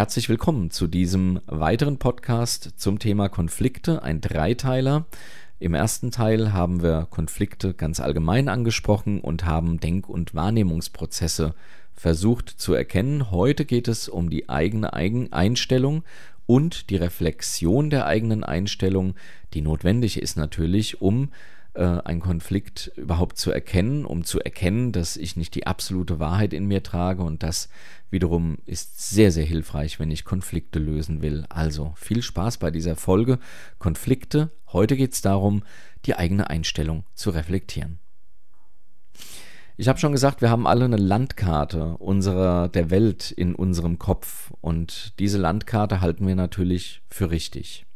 Herzlich willkommen zu diesem weiteren Podcast zum Thema Konflikte, ein Dreiteiler. Im ersten Teil haben wir Konflikte ganz allgemein angesprochen und haben Denk- und Wahrnehmungsprozesse versucht zu erkennen. Heute geht es um die eigene Einstellung und die Reflexion der eigenen Einstellung, die notwendig ist natürlich, um äh, einen Konflikt überhaupt zu erkennen, um zu erkennen, dass ich nicht die absolute Wahrheit in mir trage und das wiederum ist sehr, sehr hilfreich, wenn ich Konflikte lösen will. Also viel Spaß bei dieser Folge Konflikte. Heute geht es darum, die eigene Einstellung zu reflektieren. Ich habe schon gesagt, wir haben alle eine Landkarte unserer der Welt in unserem Kopf und diese Landkarte halten wir natürlich für richtig.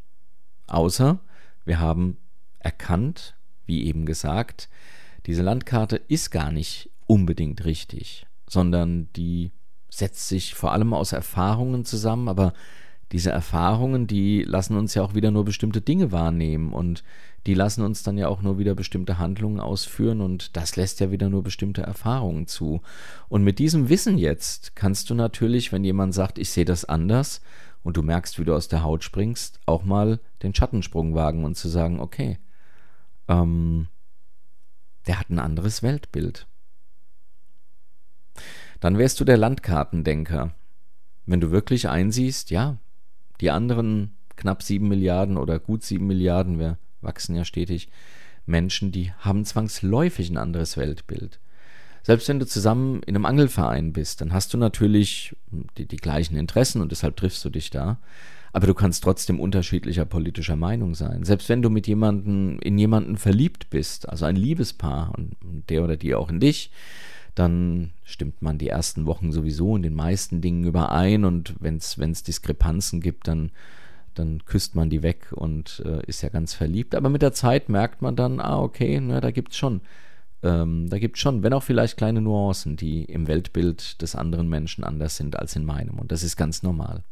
Außer wir haben erkannt, wie eben gesagt, diese Landkarte ist gar nicht unbedingt richtig, sondern die setzt sich vor allem aus Erfahrungen zusammen, aber diese Erfahrungen, die lassen uns ja auch wieder nur bestimmte Dinge wahrnehmen und die lassen uns dann ja auch nur wieder bestimmte Handlungen ausführen und das lässt ja wieder nur bestimmte Erfahrungen zu. Und mit diesem Wissen jetzt kannst du natürlich, wenn jemand sagt, ich sehe das anders und du merkst, wie du aus der Haut springst, auch mal den Schattensprung wagen und zu sagen, okay, ähm, der hat ein anderes Weltbild. Dann wärst du der Landkartendenker. Wenn du wirklich einsiehst, ja, die anderen knapp sieben Milliarden oder gut sieben Milliarden, wir wachsen ja stetig, Menschen, die haben zwangsläufig ein anderes Weltbild. Selbst wenn du zusammen in einem Angelverein bist, dann hast du natürlich die, die gleichen Interessen und deshalb triffst du dich da aber du kannst trotzdem unterschiedlicher politischer Meinung sein. Selbst wenn du mit jemanden in jemanden verliebt bist, also ein Liebespaar und der oder die auch in dich, dann stimmt man die ersten Wochen sowieso in den meisten Dingen überein und wenn es Diskrepanzen gibt, dann dann küsst man die weg und äh, ist ja ganz verliebt. Aber mit der Zeit merkt man dann, ah, okay, ne, da gibt's schon, ähm, da gibt's schon, wenn auch vielleicht kleine Nuancen, die im Weltbild des anderen Menschen anders sind als in meinem. Und das ist ganz normal.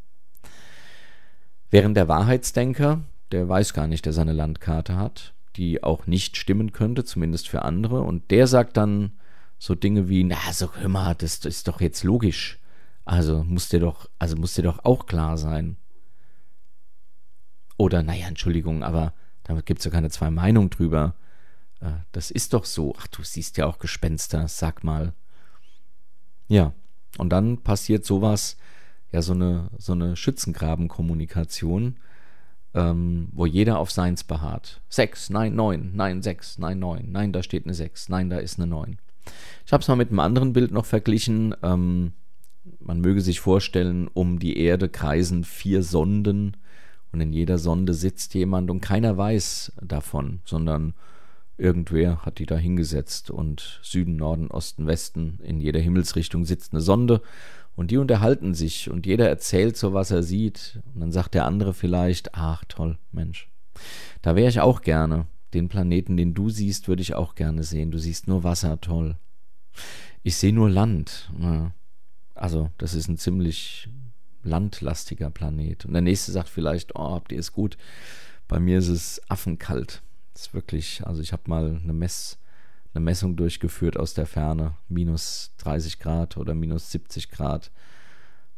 Während der Wahrheitsdenker, der weiß gar nicht, dass er eine Landkarte hat, die auch nicht stimmen könnte, zumindest für andere, und der sagt dann so Dinge wie, na, so hör mal, das, ist doch jetzt logisch. Also muss dir doch, also muss dir doch auch klar sein. Oder, naja, Entschuldigung, aber da gibt es ja keine zwei Meinungen drüber. Äh, das ist doch so. Ach, du siehst ja auch Gespenster, sag mal. Ja, und dann passiert sowas, ja so eine, so eine Schützengrabenkommunikation, ähm, wo jeder auf seins beharrt. Sechs, nein, neun, nein, sechs, nein, neun, nein, da steht eine sechs, nein, da ist eine neun. Ich habe es mal mit einem anderen Bild noch verglichen. Ähm, man möge sich vorstellen, um die Erde kreisen vier Sonden und in jeder Sonde sitzt jemand und keiner weiß davon, sondern irgendwer hat die da hingesetzt und Süden, Norden, Osten, Westen, in jeder Himmelsrichtung sitzt eine Sonde und die unterhalten sich und jeder erzählt so, was er sieht. Und dann sagt der andere vielleicht, ach toll, Mensch, da wäre ich auch gerne. Den Planeten, den du siehst, würde ich auch gerne sehen. Du siehst nur Wasser, toll. Ich sehe nur Land. Also, das ist ein ziemlich landlastiger Planet. Und der nächste sagt vielleicht, oh, habt ihr es gut? Bei mir ist es affenkalt. Das ist wirklich, also ich habe mal eine Mess, eine Messung durchgeführt aus der Ferne. Minus 30 Grad oder minus 70 Grad.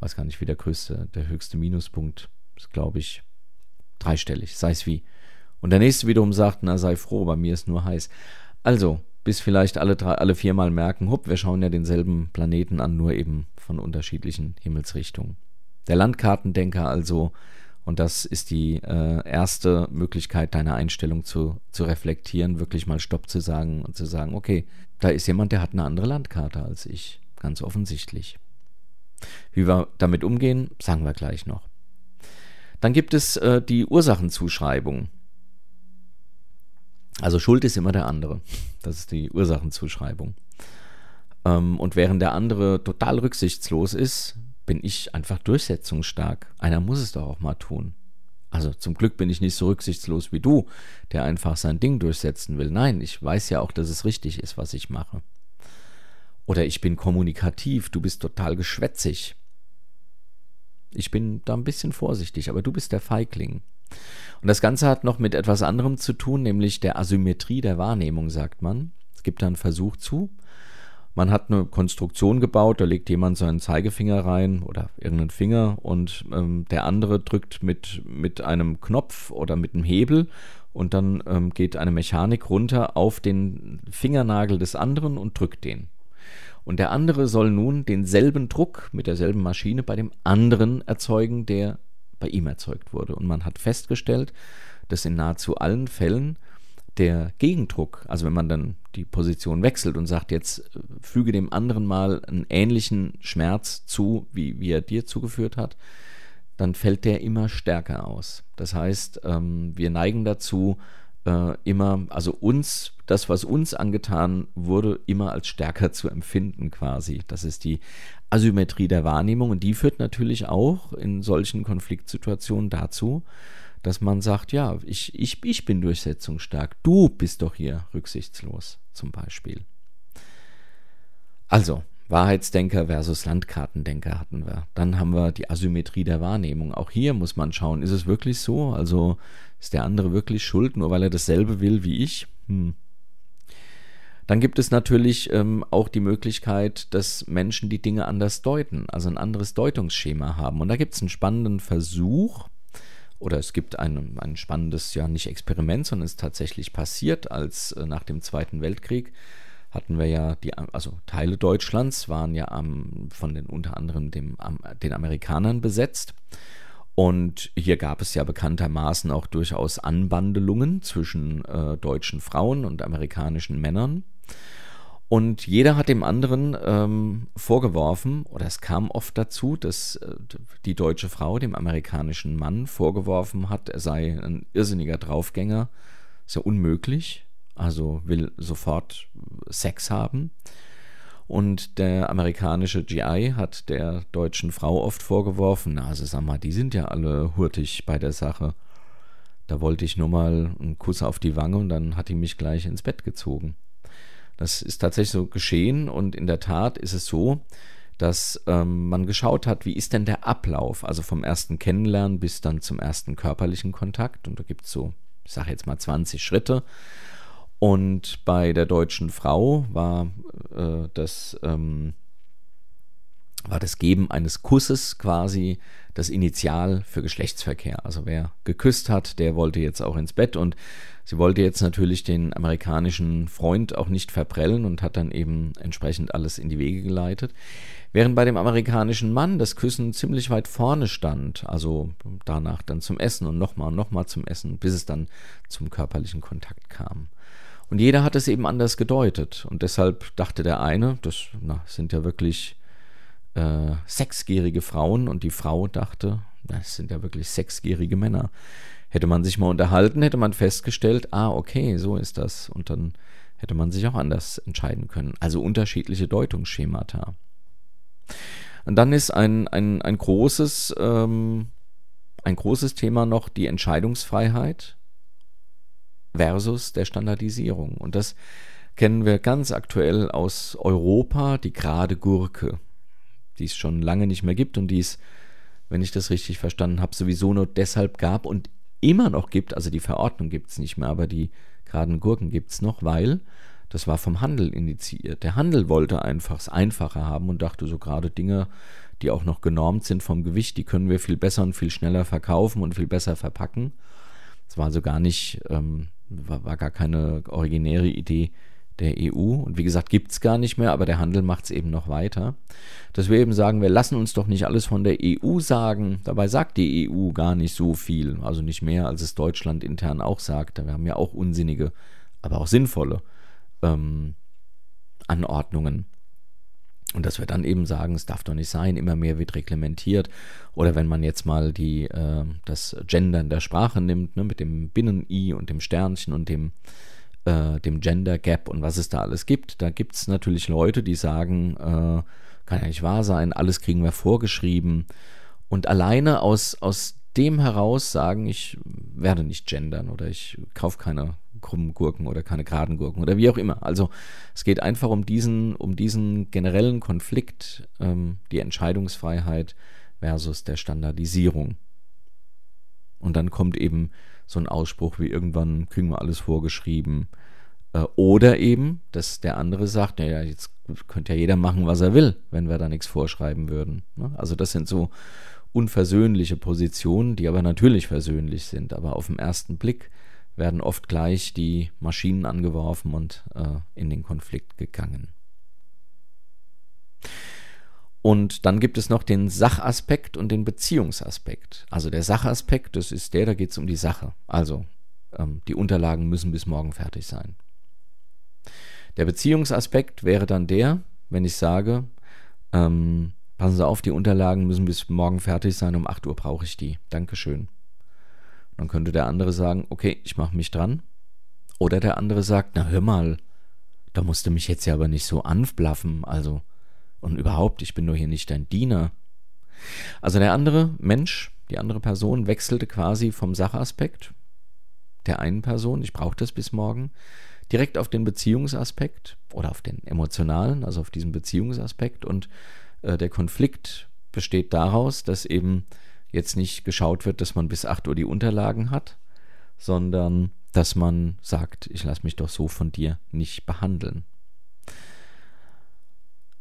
Weiß gar nicht, wie der größte, der höchste Minuspunkt ist, glaube ich, dreistellig, sei es wie. Und der nächste wiederum sagt, na sei froh, bei mir ist nur heiß. Also, bis vielleicht alle drei, alle viermal merken, hopp, wir schauen ja denselben Planeten an, nur eben von unterschiedlichen Himmelsrichtungen. Der Landkartendenker also und das ist die äh, erste Möglichkeit, deine Einstellung zu, zu reflektieren, wirklich mal Stopp zu sagen und zu sagen, okay, da ist jemand, der hat eine andere Landkarte als ich, ganz offensichtlich. Wie wir damit umgehen, sagen wir gleich noch. Dann gibt es äh, die Ursachenzuschreibung. Also Schuld ist immer der andere. Das ist die Ursachenzuschreibung. Ähm, und während der andere total rücksichtslos ist, bin ich einfach durchsetzungsstark. Einer muss es doch auch mal tun. Also zum Glück bin ich nicht so rücksichtslos wie du, der einfach sein Ding durchsetzen will. Nein, ich weiß ja auch, dass es richtig ist, was ich mache. Oder ich bin kommunikativ, du bist total geschwätzig. Ich bin da ein bisschen vorsichtig, aber du bist der Feigling. Und das Ganze hat noch mit etwas anderem zu tun, nämlich der Asymmetrie der Wahrnehmung, sagt man. Es gibt da einen Versuch zu. Man hat eine Konstruktion gebaut, da legt jemand seinen Zeigefinger rein oder irgendeinen Finger und ähm, der andere drückt mit, mit einem Knopf oder mit einem Hebel und dann ähm, geht eine Mechanik runter auf den Fingernagel des anderen und drückt den. Und der andere soll nun denselben Druck mit derselben Maschine bei dem anderen erzeugen, der bei ihm erzeugt wurde. Und man hat festgestellt, dass in nahezu allen Fällen der Gegendruck, also wenn man dann die Position wechselt und sagt, jetzt äh, füge dem anderen mal einen ähnlichen Schmerz zu, wie, wie er dir zugeführt hat, dann fällt der immer stärker aus. Das heißt, ähm, wir neigen dazu, äh, immer, also uns, das, was uns angetan wurde, immer als stärker zu empfinden quasi. Das ist die Asymmetrie der Wahrnehmung und die führt natürlich auch in solchen Konfliktsituationen dazu, dass man sagt, ja, ich, ich, ich bin durchsetzungsstark, du bist doch hier rücksichtslos zum Beispiel. Also, Wahrheitsdenker versus Landkartendenker hatten wir. Dann haben wir die Asymmetrie der Wahrnehmung. Auch hier muss man schauen, ist es wirklich so? Also ist der andere wirklich schuld, nur weil er dasselbe will wie ich? Hm. Dann gibt es natürlich ähm, auch die Möglichkeit, dass Menschen die Dinge anders deuten, also ein anderes Deutungsschema haben. Und da gibt es einen spannenden Versuch, oder es gibt ein, ein spannendes, ja nicht Experiment, sondern es ist tatsächlich passiert, als äh, nach dem Zweiten Weltkrieg hatten wir ja die, also Teile Deutschlands waren ja am, von den unter anderem dem, am, den Amerikanern besetzt. Und hier gab es ja bekanntermaßen auch durchaus Anbandelungen zwischen äh, deutschen Frauen und amerikanischen Männern. Und jeder hat dem anderen ähm, vorgeworfen, oder es kam oft dazu, dass äh, die deutsche Frau dem amerikanischen Mann vorgeworfen hat, er sei ein irrsinniger Draufgänger. Ist ja unmöglich, also will sofort Sex haben. Und der amerikanische GI hat der deutschen Frau oft vorgeworfen, na, also sag mal, die sind ja alle hurtig bei der Sache. Da wollte ich nur mal einen Kuss auf die Wange und dann hat die mich gleich ins Bett gezogen. Das ist tatsächlich so geschehen und in der Tat ist es so, dass ähm, man geschaut hat, wie ist denn der Ablauf, also vom ersten Kennenlernen bis dann zum ersten körperlichen Kontakt. Und da gibt es so, ich sage jetzt mal 20 Schritte. Und bei der deutschen Frau war äh, das ähm, war das Geben eines Kusses quasi das Initial für Geschlechtsverkehr. Also wer geküsst hat, der wollte jetzt auch ins Bett und sie wollte jetzt natürlich den amerikanischen Freund auch nicht verprellen und hat dann eben entsprechend alles in die Wege geleitet. Während bei dem amerikanischen Mann das Küssen ziemlich weit vorne stand, also danach dann zum Essen und nochmal und nochmal zum Essen, bis es dann zum körperlichen Kontakt kam. Und jeder hat es eben anders gedeutet. Und deshalb dachte der eine, das na, sind ja wirklich äh, sechsjährige Frauen und die Frau dachte, das sind ja wirklich sechsjährige Männer. Hätte man sich mal unterhalten, hätte man festgestellt, ah, okay, so ist das. Und dann hätte man sich auch anders entscheiden können. Also unterschiedliche Deutungsschemata. Und dann ist ein, ein, ein, großes, ähm, ein großes Thema noch die Entscheidungsfreiheit versus der Standardisierung. Und das kennen wir ganz aktuell aus Europa, die gerade Gurke die es schon lange nicht mehr gibt und die es, wenn ich das richtig verstanden habe, sowieso nur deshalb gab und immer noch gibt. Also die Verordnung gibt es nicht mehr, aber die geraden Gurken gibt es noch, weil das war vom Handel initiiert. Der Handel wollte einfach es einfacher haben und dachte so gerade Dinge, die auch noch genormt sind vom Gewicht, die können wir viel besser und viel schneller verkaufen und viel besser verpacken. Es war also gar nicht, ähm, war, war gar keine originäre Idee der EU. Und wie gesagt, gibt es gar nicht mehr, aber der Handel macht es eben noch weiter. Dass wir eben sagen, wir lassen uns doch nicht alles von der EU sagen. Dabei sagt die EU gar nicht so viel. Also nicht mehr, als es Deutschland intern auch sagt. Wir haben ja auch unsinnige, aber auch sinnvolle ähm, Anordnungen. Und dass wir dann eben sagen, es darf doch nicht sein, immer mehr wird reglementiert. Oder wenn man jetzt mal die, äh, das Gender in der Sprache nimmt, ne, mit dem Binnen-I und dem Sternchen und dem äh, dem Gender Gap und was es da alles gibt. Da gibt es natürlich Leute, die sagen, äh, kann ja nicht wahr sein, alles kriegen wir vorgeschrieben. Und alleine aus, aus dem heraus sagen, ich werde nicht gendern oder ich kaufe keine krummen Gurken oder keine geraden Gurken oder wie auch immer. Also es geht einfach um diesen, um diesen generellen Konflikt, ähm, die Entscheidungsfreiheit versus der Standardisierung. Und dann kommt eben so ein Ausspruch wie irgendwann kriegen wir alles vorgeschrieben. Äh, oder eben, dass der andere sagt, naja, jetzt könnte ja jeder machen, was er will, wenn wir da nichts vorschreiben würden. Ne? Also das sind so unversöhnliche Positionen, die aber natürlich versöhnlich sind. Aber auf den ersten Blick werden oft gleich die Maschinen angeworfen und äh, in den Konflikt gegangen. Und dann gibt es noch den Sachaspekt und den Beziehungsaspekt. Also der Sachaspekt, das ist der, da geht es um die Sache. Also ähm, die Unterlagen müssen bis morgen fertig sein. Der Beziehungsaspekt wäre dann der, wenn ich sage, ähm, passen Sie auf, die Unterlagen müssen bis morgen fertig sein, um 8 Uhr brauche ich die. Dankeschön. Dann könnte der andere sagen, okay, ich mache mich dran. Oder der andere sagt, na hör mal, da musst du mich jetzt ja aber nicht so anblaffen, also und überhaupt, ich bin doch hier nicht dein Diener. Also der andere Mensch, die andere Person wechselte quasi vom Sachaspekt der einen Person, ich brauche das bis morgen, direkt auf den Beziehungsaspekt oder auf den emotionalen, also auf diesen Beziehungsaspekt. Und äh, der Konflikt besteht daraus, dass eben jetzt nicht geschaut wird, dass man bis 8 Uhr die Unterlagen hat, sondern dass man sagt, ich lasse mich doch so von dir nicht behandeln.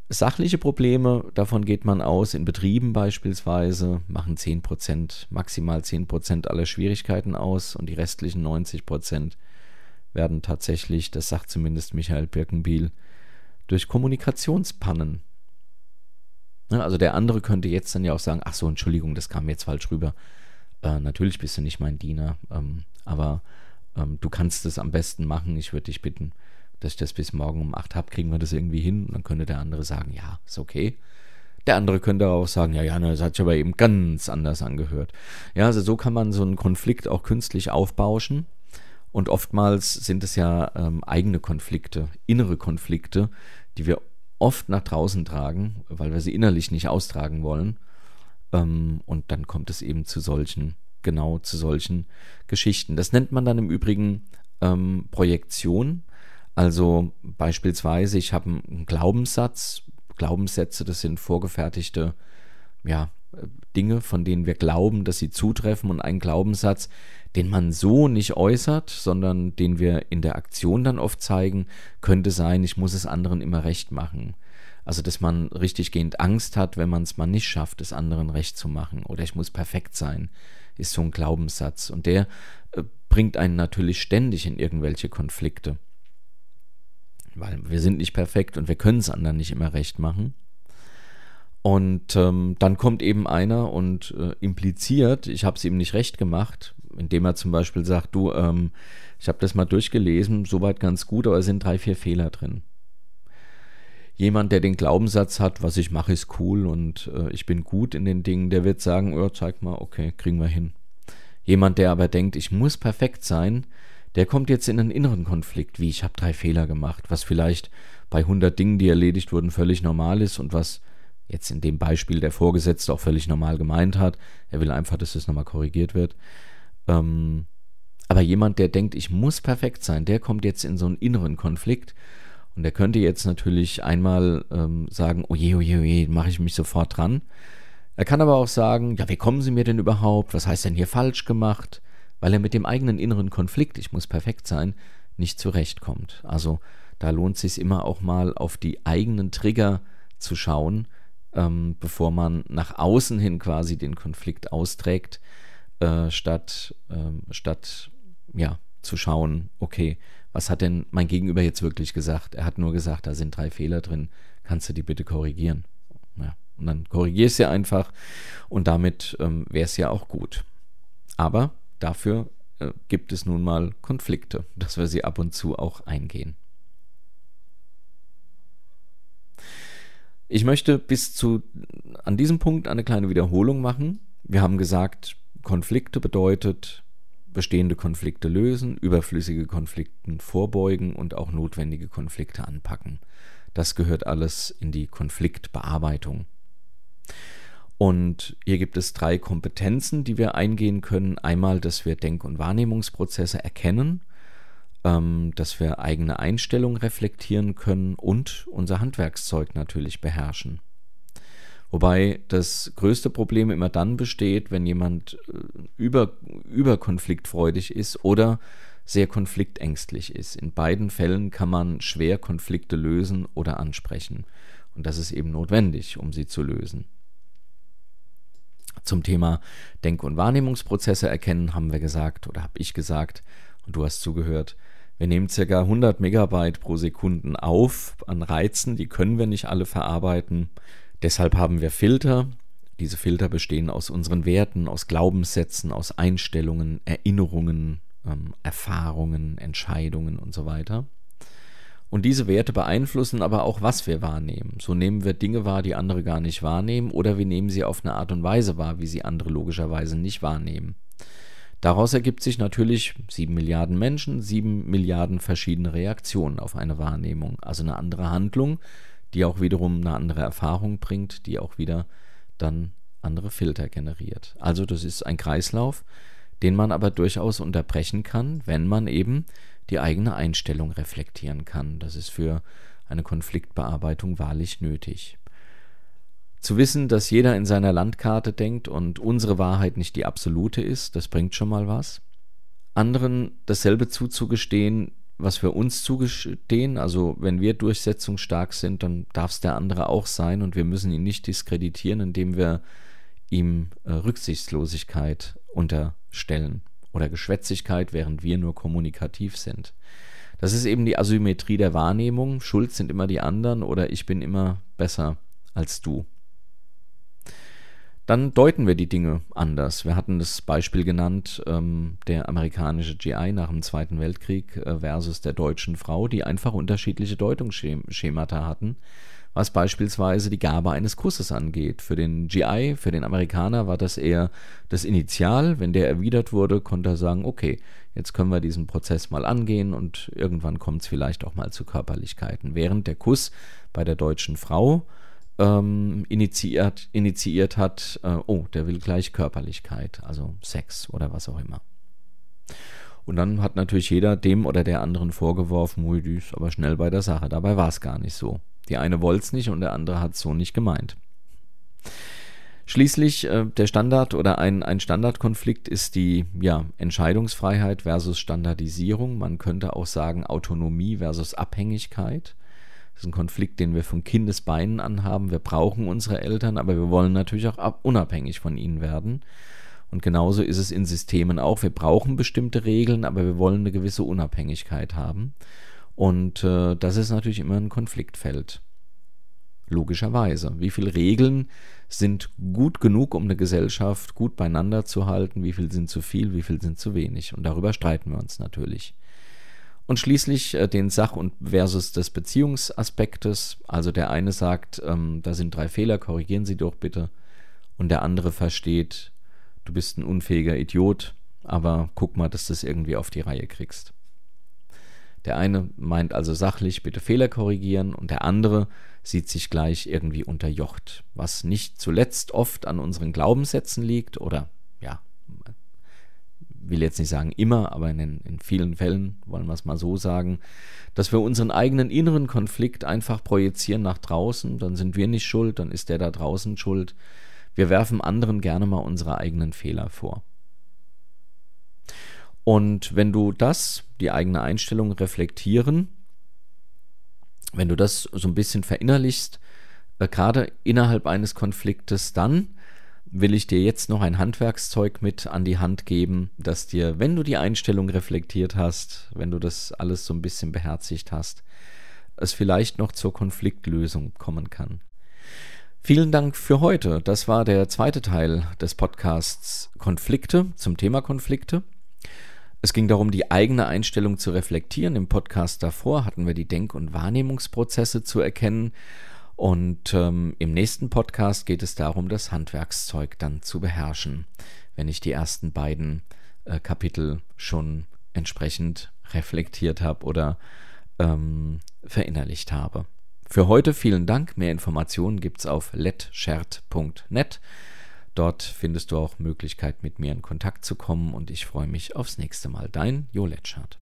Sachliche Probleme, davon geht man aus, in Betrieben beispielsweise machen 10%, maximal 10% aller Schwierigkeiten aus und die restlichen 90% werden tatsächlich, das sagt zumindest Michael Birkenbiel, durch Kommunikationspannen. Ne, also der andere könnte jetzt dann ja auch sagen, ach so, Entschuldigung, das kam jetzt falsch rüber. Äh, natürlich bist du nicht mein Diener, ähm, aber ähm, du kannst es am besten machen. Ich würde dich bitten, dass ich das bis morgen um 8 habe, kriegen wir das irgendwie hin. Und dann könnte der andere sagen, ja, ist okay. Der andere könnte auch sagen, ja, ja, das hat sich aber eben ganz anders angehört. Ja, also so kann man so einen Konflikt auch künstlich aufbauschen. Und oftmals sind es ja ähm, eigene Konflikte, innere Konflikte, die wir oft nach draußen tragen, weil wir sie innerlich nicht austragen wollen. Ähm, und dann kommt es eben zu solchen, genau zu solchen Geschichten. Das nennt man dann im Übrigen ähm, Projektion. Also beispielsweise, ich habe einen Glaubenssatz. Glaubenssätze, das sind vorgefertigte ja, Dinge, von denen wir glauben, dass sie zutreffen. Und ein Glaubenssatz, den man so nicht äußert, sondern den wir in der Aktion dann oft zeigen, könnte sein, ich muss es anderen immer recht machen. Also, dass man richtig gehend Angst hat, wenn man es mal nicht schafft, es anderen recht zu machen. Oder ich muss perfekt sein, ist so ein Glaubenssatz. Und der äh, bringt einen natürlich ständig in irgendwelche Konflikte weil wir sind nicht perfekt und wir können es anderen nicht immer recht machen. Und ähm, dann kommt eben einer und äh, impliziert, ich habe es ihm nicht recht gemacht, indem er zum Beispiel sagt, du, ähm, ich habe das mal durchgelesen, soweit ganz gut, aber es sind drei, vier Fehler drin. Jemand, der den Glaubenssatz hat, was ich mache, ist cool und äh, ich bin gut in den Dingen, der wird sagen, oh, zeig mal, okay, kriegen wir hin. Jemand, der aber denkt, ich muss perfekt sein, der kommt jetzt in einen inneren Konflikt, wie ich habe drei Fehler gemacht, was vielleicht bei 100 Dingen, die erledigt wurden, völlig normal ist und was jetzt in dem Beispiel der Vorgesetzte auch völlig normal gemeint hat. Er will einfach, dass das nochmal korrigiert wird. Ähm, aber jemand, der denkt, ich muss perfekt sein, der kommt jetzt in so einen inneren Konflikt und der könnte jetzt natürlich einmal ähm, sagen, oje, oje, oje, mache ich mich sofort dran. Er kann aber auch sagen, ja, wie kommen Sie mir denn überhaupt? Was heißt denn hier falsch gemacht? Weil er mit dem eigenen inneren Konflikt, ich muss perfekt sein, nicht zurechtkommt. Also da lohnt es sich immer auch mal auf die eigenen Trigger zu schauen, ähm, bevor man nach außen hin quasi den Konflikt austrägt, äh, statt, ähm, statt ja, zu schauen, okay, was hat denn mein Gegenüber jetzt wirklich gesagt? Er hat nur gesagt, da sind drei Fehler drin, kannst du die bitte korrigieren? Ja, und dann korrigierst du einfach und damit ähm, wäre es ja auch gut. Aber Dafür äh, gibt es nun mal Konflikte, dass wir sie ab und zu auch eingehen. Ich möchte bis zu an diesem Punkt eine kleine Wiederholung machen. Wir haben gesagt, Konflikte bedeutet bestehende Konflikte lösen, überflüssige Konflikten vorbeugen und auch notwendige Konflikte anpacken. Das gehört alles in die Konfliktbearbeitung. Und hier gibt es drei Kompetenzen, die wir eingehen können. Einmal, dass wir Denk- und Wahrnehmungsprozesse erkennen, ähm, dass wir eigene Einstellungen reflektieren können und unser Handwerkszeug natürlich beherrschen. Wobei das größte Problem immer dann besteht, wenn jemand äh, über, überkonfliktfreudig ist oder sehr konfliktängstlich ist. In beiden Fällen kann man schwer Konflikte lösen oder ansprechen. Und das ist eben notwendig, um sie zu lösen. Zum Thema Denk- und Wahrnehmungsprozesse erkennen haben wir gesagt oder habe ich gesagt und du hast zugehört. Wir nehmen ca. 100 Megabyte pro Sekunde auf an Reizen, die können wir nicht alle verarbeiten. Deshalb haben wir Filter. Diese Filter bestehen aus unseren Werten, aus Glaubenssätzen, aus Einstellungen, Erinnerungen, ähm, Erfahrungen, Entscheidungen und so weiter. Und diese Werte beeinflussen aber auch, was wir wahrnehmen. So nehmen wir Dinge wahr, die andere gar nicht wahrnehmen, oder wir nehmen sie auf eine Art und Weise wahr, wie sie andere logischerweise nicht wahrnehmen. Daraus ergibt sich natürlich sieben Milliarden Menschen, sieben Milliarden verschiedene Reaktionen auf eine Wahrnehmung, also eine andere Handlung, die auch wiederum eine andere Erfahrung bringt, die auch wieder dann andere Filter generiert. Also das ist ein Kreislauf, den man aber durchaus unterbrechen kann, wenn man eben die eigene Einstellung reflektieren kann. Das ist für eine Konfliktbearbeitung wahrlich nötig. Zu wissen, dass jeder in seiner Landkarte denkt und unsere Wahrheit nicht die absolute ist, das bringt schon mal was. Anderen dasselbe zuzugestehen, was wir uns zugestehen, also wenn wir durchsetzungsstark sind, dann darf es der andere auch sein und wir müssen ihn nicht diskreditieren, indem wir ihm äh, Rücksichtslosigkeit unterstellen oder Geschwätzigkeit, während wir nur kommunikativ sind. Das ist eben die Asymmetrie der Wahrnehmung. Schuld sind immer die anderen oder ich bin immer besser als du. Dann deuten wir die Dinge anders. Wir hatten das Beispiel genannt, ähm, der amerikanische GI nach dem Zweiten Weltkrieg äh, versus der deutschen Frau, die einfach unterschiedliche Deutungsschemata hatten was beispielsweise die Gabe eines Kusses angeht. Für den GI, für den Amerikaner war das eher das Initial. Wenn der erwidert wurde, konnte er sagen, okay, jetzt können wir diesen Prozess mal angehen und irgendwann kommt es vielleicht auch mal zu Körperlichkeiten. Während der Kuss bei der deutschen Frau ähm, initiiert, initiiert hat, äh, oh, der will gleich Körperlichkeit, also Sex oder was auch immer. Und dann hat natürlich jeder dem oder der anderen vorgeworfen, ui, die ist aber schnell bei der Sache. Dabei war es gar nicht so. Die eine wollte es nicht und der andere hat es so nicht gemeint. Schließlich äh, der Standard oder ein, ein Standardkonflikt ist die ja, Entscheidungsfreiheit versus Standardisierung. Man könnte auch sagen Autonomie versus Abhängigkeit. Das ist ein Konflikt, den wir von Kindesbeinen anhaben. Wir brauchen unsere Eltern, aber wir wollen natürlich auch unabhängig von ihnen werden. Und genauso ist es in Systemen auch. Wir brauchen bestimmte Regeln, aber wir wollen eine gewisse Unabhängigkeit haben. Und äh, das ist natürlich immer ein Konfliktfeld. Logischerweise. Wie viele Regeln sind gut genug, um eine Gesellschaft gut beieinander zu halten? Wie viel sind zu viel? Wie viel sind zu wenig? Und darüber streiten wir uns natürlich. Und schließlich äh, den Sach- und versus des Beziehungsaspektes. Also der eine sagt, ähm, da sind drei Fehler, korrigieren Sie doch bitte. Und der andere versteht, du bist ein unfähiger Idiot, aber guck mal, dass du es irgendwie auf die Reihe kriegst. Der eine meint also sachlich, bitte Fehler korrigieren und der andere sieht sich gleich irgendwie unterjocht, was nicht zuletzt oft an unseren Glaubenssätzen liegt oder ja, will jetzt nicht sagen immer, aber in, in vielen Fällen wollen wir es mal so sagen, dass wir unseren eigenen inneren Konflikt einfach projizieren nach draußen, dann sind wir nicht schuld, dann ist der da draußen schuld. Wir werfen anderen gerne mal unsere eigenen Fehler vor. Und wenn du das, die eigene Einstellung reflektieren, wenn du das so ein bisschen verinnerlichst, äh, gerade innerhalb eines Konfliktes, dann will ich dir jetzt noch ein Handwerkszeug mit an die Hand geben, das dir, wenn du die Einstellung reflektiert hast, wenn du das alles so ein bisschen beherzigt hast, es vielleicht noch zur Konfliktlösung kommen kann. Vielen Dank für heute. Das war der zweite Teil des Podcasts Konflikte zum Thema Konflikte. Es ging darum, die eigene Einstellung zu reflektieren. Im Podcast davor hatten wir die Denk- und Wahrnehmungsprozesse zu erkennen. Und ähm, im nächsten Podcast geht es darum, das Handwerkszeug dann zu beherrschen, wenn ich die ersten beiden äh, Kapitel schon entsprechend reflektiert habe oder ähm, verinnerlicht habe. Für heute vielen Dank. Mehr Informationen gibt es auf letschert.net. Dort findest du auch Möglichkeit, mit mir in Kontakt zu kommen und ich freue mich aufs nächste Mal. Dein Jo Letschert.